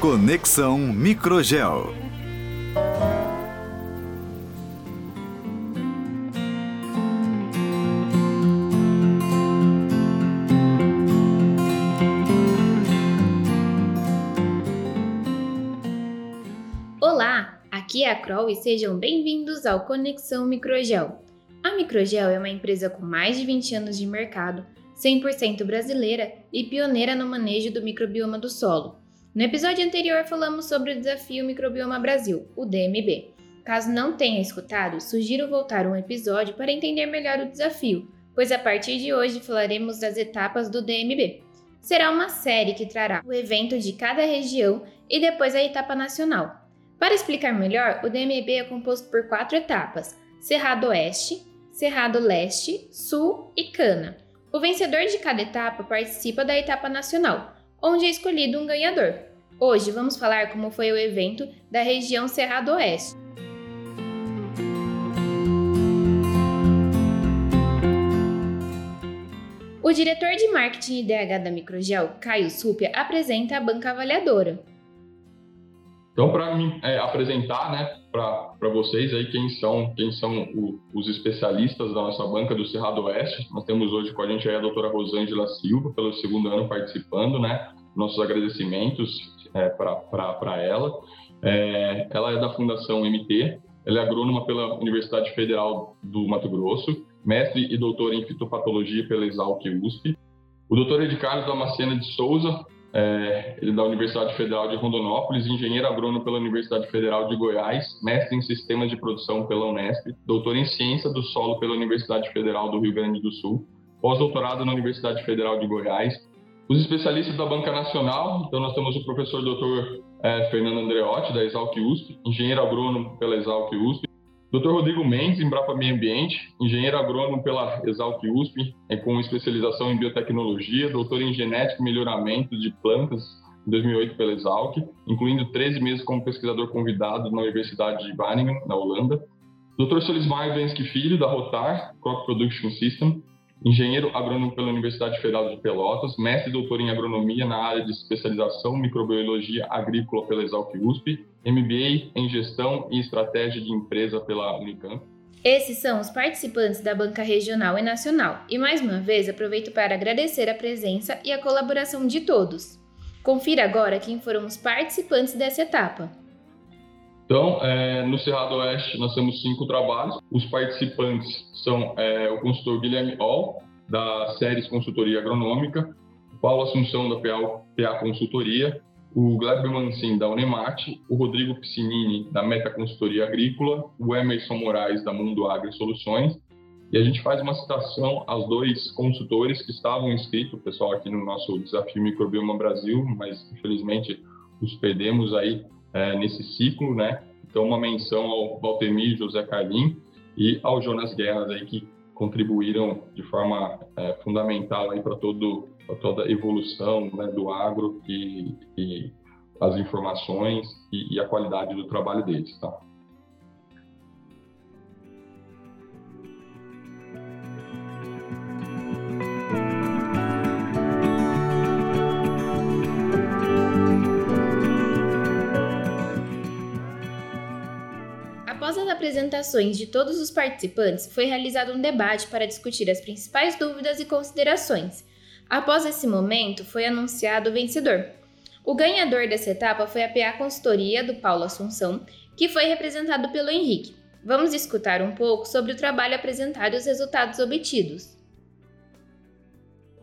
Conexão Microgel. Olá, aqui é a Kroll e sejam bem-vindos ao Conexão Microgel. A Microgel é uma empresa com mais de 20 anos de mercado, 100% brasileira e pioneira no manejo do microbioma do solo no episódio anterior falamos sobre o Desafio Microbioma Brasil, o DMB. Caso não tenha escutado, sugiro voltar um episódio para entender melhor o desafio, pois a partir de hoje falaremos das etapas do DMB. Será uma série que trará o evento de cada região e depois a etapa nacional. Para explicar melhor, o DMB é composto por quatro etapas: Cerrado Oeste, Cerrado Leste, Sul e Cana. O vencedor de cada etapa participa da etapa nacional, onde é escolhido um ganhador. Hoje vamos falar como foi o evento da região Cerrado Oeste. O diretor de marketing e DH da Microgel, Caio Súpia, apresenta a banca avaliadora. Então, para é, apresentar, né, para vocês aí quem são, quem são o, os especialistas da nossa banca do Cerrado Oeste, nós temos hoje com a gente a doutora Rosângela Silva, pelo segundo ano participando, né, nossos agradecimentos é, para ela. É, ela é da Fundação MT, ela é agrônoma pela Universidade Federal do Mato Grosso, mestre e doutora em fitopatologia pela Exalc USP. O doutor Ed Carlos Damascena de Souza, é, ele é da Universidade Federal de Rondonópolis, engenheiro agrônomo pela Universidade Federal de Goiás, mestre em sistemas de produção pela Unesp, doutor em ciência do solo pela Universidade Federal do Rio Grande do Sul, pós-doutorado na Universidade Federal de Goiás. Os especialistas da Banca Nacional, então nós temos o professor doutor é, Fernando Andreotti, da Exalc USP, engenheiro agrônomo pela Exalc USP, Dr. Rodrigo Mendes, Embrapa Meio Ambiente, engenheiro agrônomo pela Exalc USP, é, com especialização em biotecnologia, doutor em genética e melhoramento de plantas em 2008 pela Exalc, incluindo 13 meses como pesquisador convidado na Universidade de Wageningen, na Holanda. Dr. Solismar Vensky Filho, da Rotar, Crop Production System, engenheiro agrônomo pela Universidade Federal de Pelotas, mestre e doutor em agronomia na área de especialização microbiologia agrícola pela Exalc USP, MBA em gestão e estratégia de empresa pela Unicamp. Esses são os participantes da banca regional e nacional, e mais uma vez aproveito para agradecer a presença e a colaboração de todos. Confira agora quem foram os participantes dessa etapa. Então, é, no Cerrado Oeste, nós temos cinco trabalhos. Os participantes são é, o consultor Guilherme Hall, da Séries Consultoria Agronômica, Paulo Assunção, da PA, PA Consultoria, o Gleb Mancin, da Unemate, o Rodrigo Piscinini, da Meta Consultoria Agrícola, o Emerson Moraes, da Mundo Agri Soluções, e a gente faz uma citação aos dois consultores que estavam inscritos, pessoal aqui no nosso Desafio Microbioma Brasil, mas infelizmente os perdemos aí é, nesse ciclo, né? Então, uma menção ao Valtemir José Carlim e ao Jonas Guerras aí que contribuíram de forma é, fundamental aí para todo pra toda a evolução né, do agro e, e as informações e, e, a qualidade do trabalho deles, tá? Apresentações de todos os participantes, foi realizado um debate para discutir as principais dúvidas e considerações. Após esse momento, foi anunciado o vencedor. O ganhador dessa etapa foi a PA Consultoria do Paulo Assunção, que foi representado pelo Henrique. Vamos escutar um pouco sobre o trabalho apresentado e os resultados obtidos.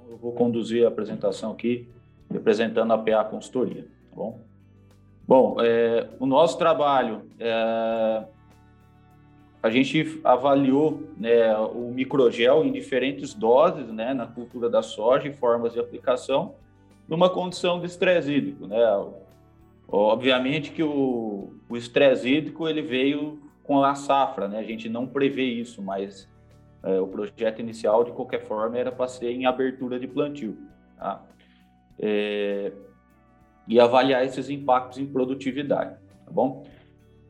Eu vou conduzir a apresentação aqui, representando a PA Consultoria, tá bom? Bom, é, o nosso trabalho é, a gente avaliou né, o microgel em diferentes doses né, na cultura da soja e formas de aplicação numa condição de estresse hídrico. Né? Obviamente que o, o estresse hídrico ele veio com a safra, né? a gente não prevê isso, mas é, o projeto inicial, de qualquer forma, era para ser em abertura de plantio. Tá? É, e avaliar esses impactos em produtividade, tá bom?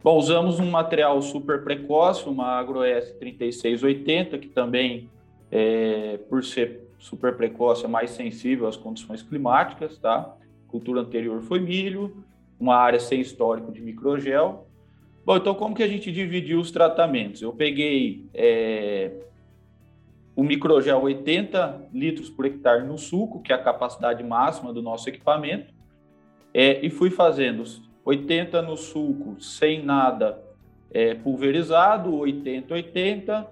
Bom, usamos um material super precoce, uma AgroS 3680, que também, é, por ser super precoce, é mais sensível às condições climáticas, tá? Cultura anterior foi milho, uma área sem histórico de microgel. Bom, então como que a gente dividiu os tratamentos? Eu peguei é, o microgel 80 litros por hectare no suco, que é a capacidade máxima do nosso equipamento, é, e fui fazendo 80 no suco sem nada é, pulverizado, 80, 80,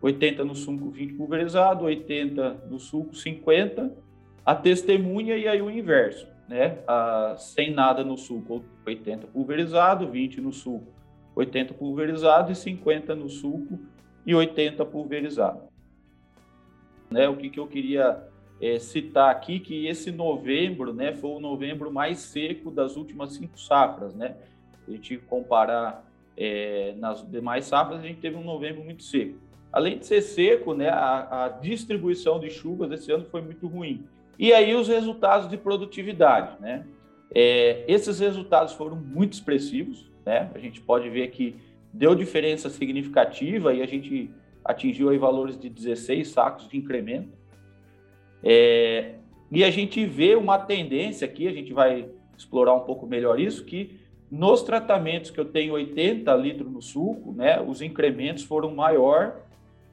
80 no suco 20 pulverizado, 80 no suco 50, a testemunha e aí o inverso, né? A, sem nada no suco 80 pulverizado, 20 no suco 80 pulverizado e 50 no suco e 80 pulverizado. Né? O que, que eu queria é, citar aqui que esse novembro, né, foi o novembro mais seco das últimas cinco safras, né? A gente comparar é, nas demais safras, a gente teve um novembro muito seco. Além de ser seco, né, a, a distribuição de chuvas esse ano foi muito ruim. E aí os resultados de produtividade, né? É, esses resultados foram muito expressivos, né? A gente pode ver que deu diferença significativa e a gente atingiu aí valores de 16 sacos de incremento. É, e a gente vê uma tendência aqui, a gente vai explorar um pouco melhor isso, que nos tratamentos que eu tenho 80 litros no suco, né, os incrementos foram maior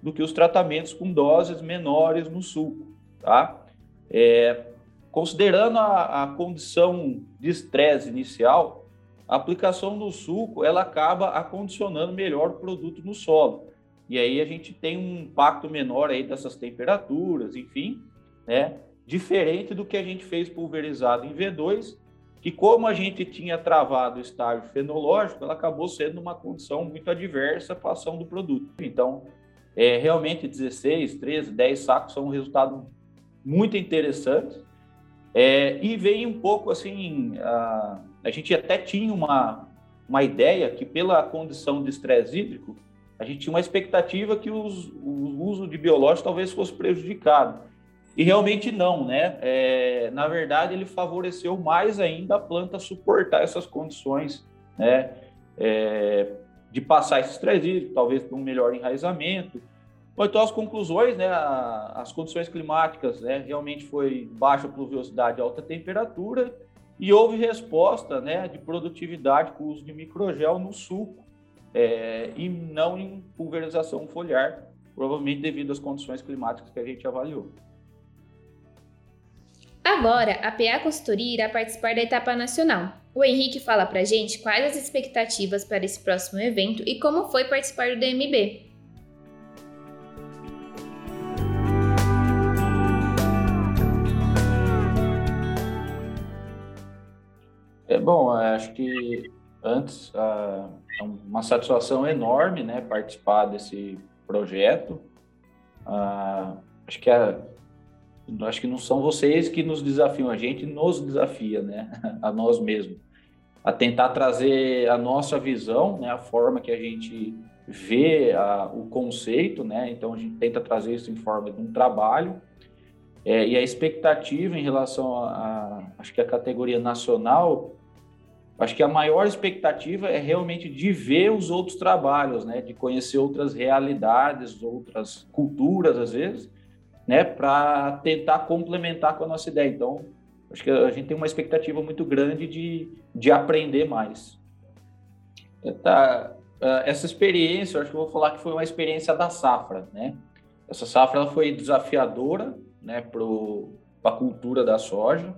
do que os tratamentos com doses menores no suco, tá? É, considerando a, a condição de estresse inicial, a aplicação do suco ela acaba acondicionando melhor o produto no solo. E aí a gente tem um impacto menor aí dessas temperaturas, enfim, né? Diferente do que a gente fez pulverizado em V2, que como a gente tinha travado o estágio fenológico, ela acabou sendo uma condição muito adversa para a ação do produto. Então, é, realmente 16, 13, 10 sacos são um resultado muito interessante. É, e vem um pouco assim, a, a gente até tinha uma, uma ideia que pela condição de estresse hídrico, a gente tinha uma expectativa que os, o uso de biológicos talvez fosse prejudicado. E realmente não, né? É, na verdade, ele favoreceu mais ainda a planta suportar essas condições, né? É, de passar esse estresse talvez para um melhor enraizamento. Então, as conclusões, né? As condições climáticas, né? Realmente foi baixa pluviosidade, alta temperatura e houve resposta, né? De produtividade com o uso de microgel no suco é, e não em pulverização foliar, provavelmente devido às condições climáticas que a gente avaliou. Agora, a PA Consultoria irá participar da etapa nacional. O Henrique fala pra gente quais as expectativas para esse próximo evento e como foi participar do DMB. É bom, acho que antes uh, é uma satisfação enorme, né, participar desse projeto. Uh, acho que a, acho que não são vocês que nos desafiam, a gente nos desafia, né, a nós mesmos, a tentar trazer a nossa visão, né, a forma que a gente vê a, o conceito, né, então a gente tenta trazer isso em forma de um trabalho, é, e a expectativa em relação a, a, acho que a categoria nacional, acho que a maior expectativa é realmente de ver os outros trabalhos, né, de conhecer outras realidades, outras culturas, às vezes, né, para tentar complementar com a nossa ideia. Então, acho que a gente tem uma expectativa muito grande de, de aprender mais. Tá, essa experiência, acho que eu vou falar que foi uma experiência da safra, né? Essa safra ela foi desafiadora, né, para a cultura da soja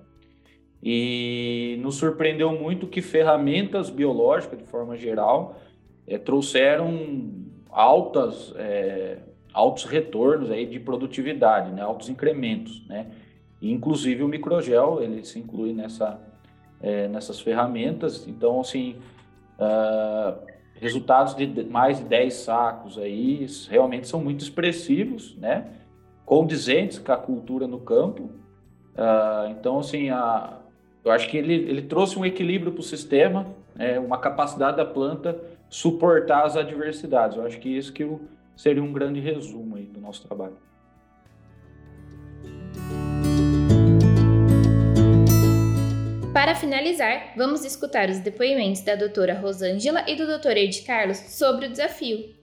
e nos surpreendeu muito que ferramentas biológicas, de forma geral, é, trouxeram altas é, altos retornos aí de produtividade, né, altos incrementos, né? E, inclusive o microgel ele se inclui nessa é, nessas ferramentas. Então, assim, uh, resultados de mais de 10 sacos aí realmente são muito expressivos, né? Condizentes com a cultura no campo. Uh, então, assim, a, eu acho que ele, ele trouxe um equilíbrio para o sistema, é, uma capacidade da planta suportar as adversidades. Eu acho que isso que o seria um grande resumo aí do nosso trabalho. Para finalizar, vamos escutar os depoimentos da doutora Rosângela e do doutor Ed Carlos sobre o desafio.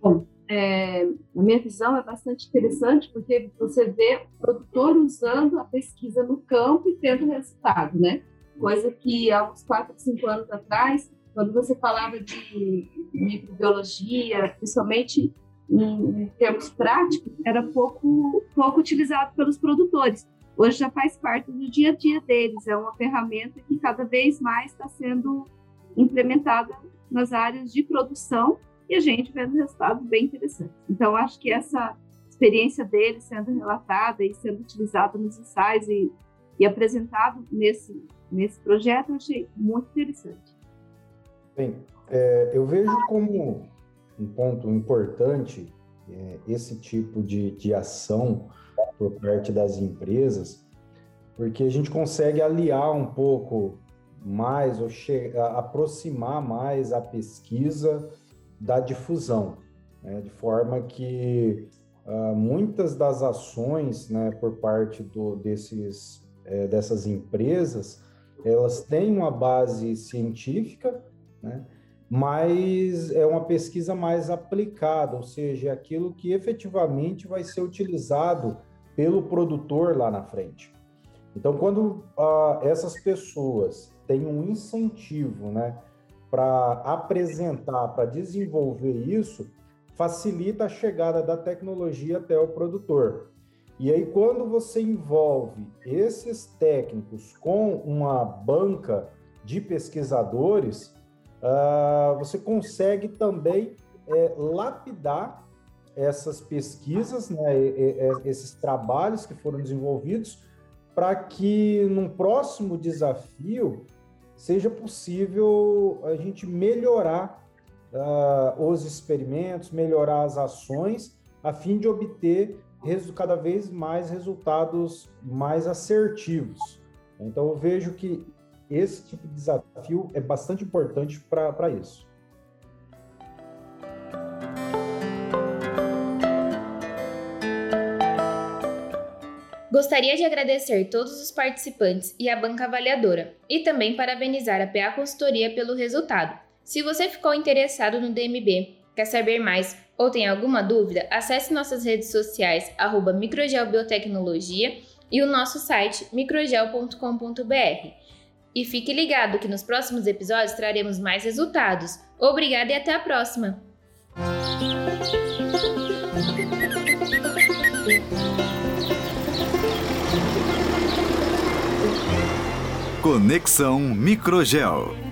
Bom, é, a minha visão é bastante interessante porque você vê o produtor usando a pesquisa no campo e tendo resultado, né? Coisa que há uns 4, 5 anos atrás, quando você falava de microbiologia, principalmente em, termos práticos, era pouco, pouco utilizado pelos produtores hoje já faz parte do dia a dia deles. É uma ferramenta que cada vez mais está sendo implementada nas áreas de produção e a gente vendo resultados bem interessantes. Então, acho que essa experiência deles sendo relatada e sendo utilizada nos ensaios e, e apresentado nesse, nesse projeto, eu achei muito interessante. Bem, é, eu vejo como um ponto importante é, esse tipo de, de ação por parte das empresas, porque a gente consegue aliar um pouco mais ou aproximar mais a pesquisa da difusão, né? de forma que uh, muitas das ações né, por parte do, desses, é, dessas empresas, elas têm uma base científica, né? mas é uma pesquisa mais aplicada, ou seja, é aquilo que efetivamente vai ser utilizado pelo produtor lá na frente. Então, quando ah, essas pessoas têm um incentivo né, para apresentar, para desenvolver isso, facilita a chegada da tecnologia até o produtor. E aí, quando você envolve esses técnicos com uma banca de pesquisadores, uh, você consegue também é, lapidar essas pesquisas, né, esses trabalhos que foram desenvolvidos, para que num próximo desafio seja possível a gente melhorar uh, os experimentos, melhorar as ações, a fim de obter cada vez mais resultados mais assertivos. Então, eu vejo que esse tipo de desafio é bastante importante para isso. Gostaria de agradecer todos os participantes e a banca avaliadora, e também parabenizar a PA Consultoria pelo resultado. Se você ficou interessado no DMB, quer saber mais ou tem alguma dúvida, acesse nossas redes sociais microgelbiotecnologia e o nosso site microgel.com.br. E fique ligado que nos próximos episódios traremos mais resultados. Obrigada e até a próxima! Conexão Microgel.